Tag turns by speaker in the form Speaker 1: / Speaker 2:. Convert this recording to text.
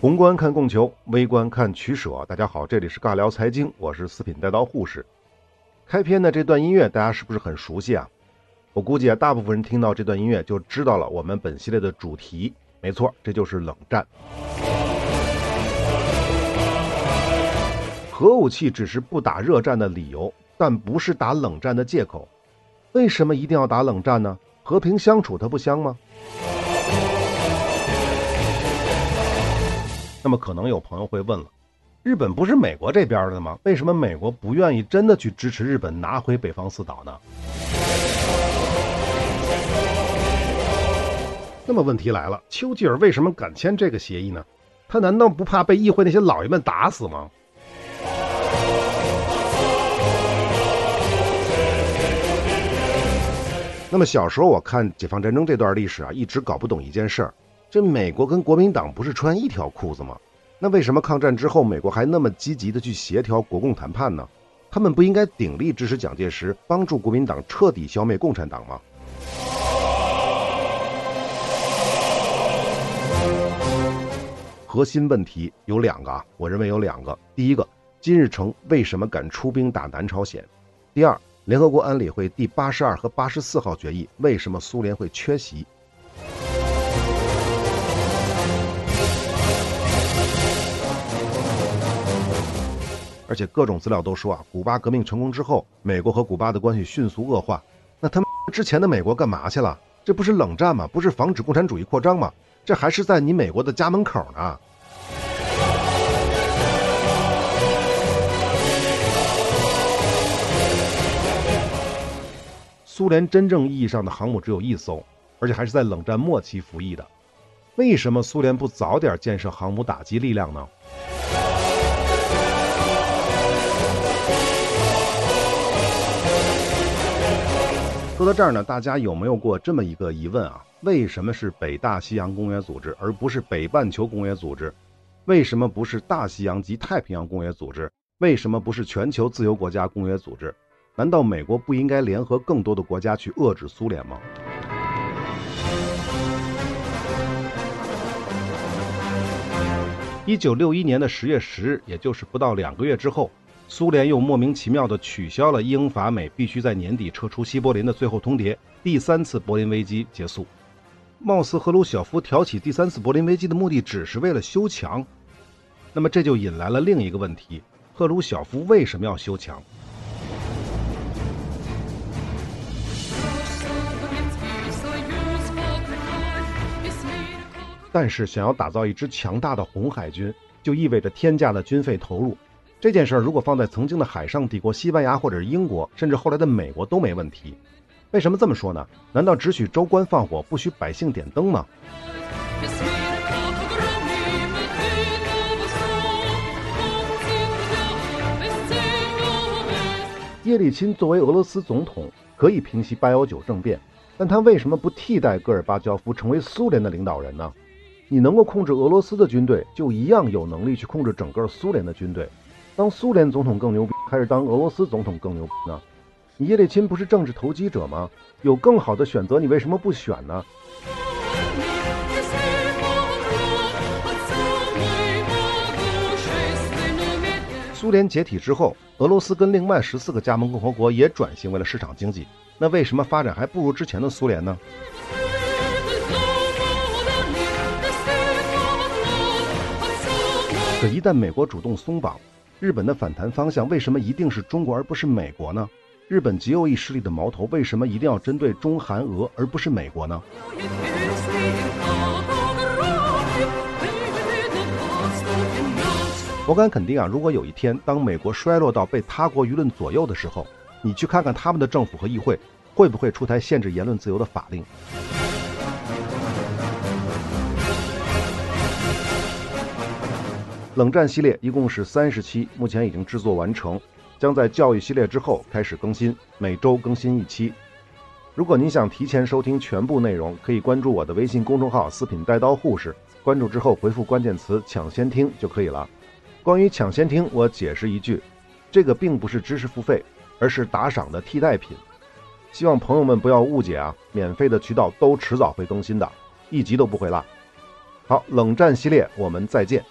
Speaker 1: 宏观看供求，微观看取舍。大家好，这里是尬聊财经，我是四品带刀护士。开篇的这段音乐，大家是不是很熟悉啊？我估计啊，大部分人听到这段音乐就知道了我们本系列的主题。没错，这就是冷战。核武器只是不打热战的理由，但不是打冷战的借口。为什么一定要打冷战呢？和平相处它不香吗？那么可能有朋友会问了，日本不是美国这边的吗？为什么美国不愿意真的去支持日本拿回北方四岛呢？那么问题来了，丘吉尔为什么敢签这个协议呢？他难道不怕被议会那些老爷们打死吗？那么小时候我看解放战争这段历史啊，一直搞不懂一件事儿。这美国跟国民党不是穿一条裤子吗？那为什么抗战之后美国还那么积极的去协调国共谈判呢？他们不应该鼎力支持蒋介石，帮助国民党彻底消灭共产党吗？核心问题有两个啊，我认为有两个。第一个，金日成为什么敢出兵打南朝鲜？第二，联合国安理会第八十二和八十四号决议为什么苏联会缺席？而且各种资料都说啊，古巴革命成功之后，美国和古巴的关系迅速恶化。那他们 之前的美国干嘛去了？这不是冷战吗？不是防止共产主义扩张吗？这还是在你美国的家门口呢。苏联真正意义上的航母只有一艘，而且还是在冷战末期服役的。为什么苏联不早点建设航母打击力量呢？说到这儿呢，大家有没有过这么一个疑问啊？为什么是北大西洋公约组织，而不是北半球公约组织？为什么不是大西洋及太平洋公约组织？为什么不是全球自由国家公约组织？难道美国不应该联合更多的国家去遏制苏联吗？一九六一年的十月十日，也就是不到两个月之后。苏联又莫名其妙地取消了英法美必须在年底撤出西柏林的最后通牒，第三次柏林危机结束。貌似赫鲁晓夫挑起第三次柏林危机的目的只是为了修墙，那么这就引来了另一个问题：赫鲁晓夫为什么要修墙？但是想要打造一支强大的红海军，就意味着天价的军费投入。这件事儿如果放在曾经的海上帝国西班牙或者是英国，甚至后来的美国都没问题。为什么这么说呢？难道只许州官放火，不许百姓点灯吗？叶利钦作为俄罗斯总统，可以平息八幺九政变，但他为什么不替代戈尔巴乔夫成为苏联的领导人呢？你能够控制俄罗斯的军队，就一样有能力去控制整个苏联的军队。当苏联总统更牛逼，还是当俄罗斯总统更牛逼呢？你叶利钦不是政治投机者吗？有更好的选择，你为什么不选呢？苏联解体之后，俄罗斯跟另外十四个加盟共和国也转型为了市场经济，那为什么发展还不如之前的苏联呢？可一旦美国主动松绑，日本的反弹方向为什么一定是中国而不是美国呢？日本极右翼势力的矛头为什么一定要针对中韩俄而不是美国呢？我敢肯定啊，如果有一天当美国衰落到被他国舆论左右的时候，你去看看他们的政府和议会会不会出台限制言论自由的法令？冷战系列一共是三十期，目前已经制作完成，将在教育系列之后开始更新，每周更新一期。如果您想提前收听全部内容，可以关注我的微信公众号“四品带刀护士”，关注之后回复关键词“抢先听”就可以了。关于抢先听，我解释一句，这个并不是知识付费，而是打赏的替代品。希望朋友们不要误解啊，免费的渠道都迟早会更新的，一集都不会落。好，冷战系列我们再见。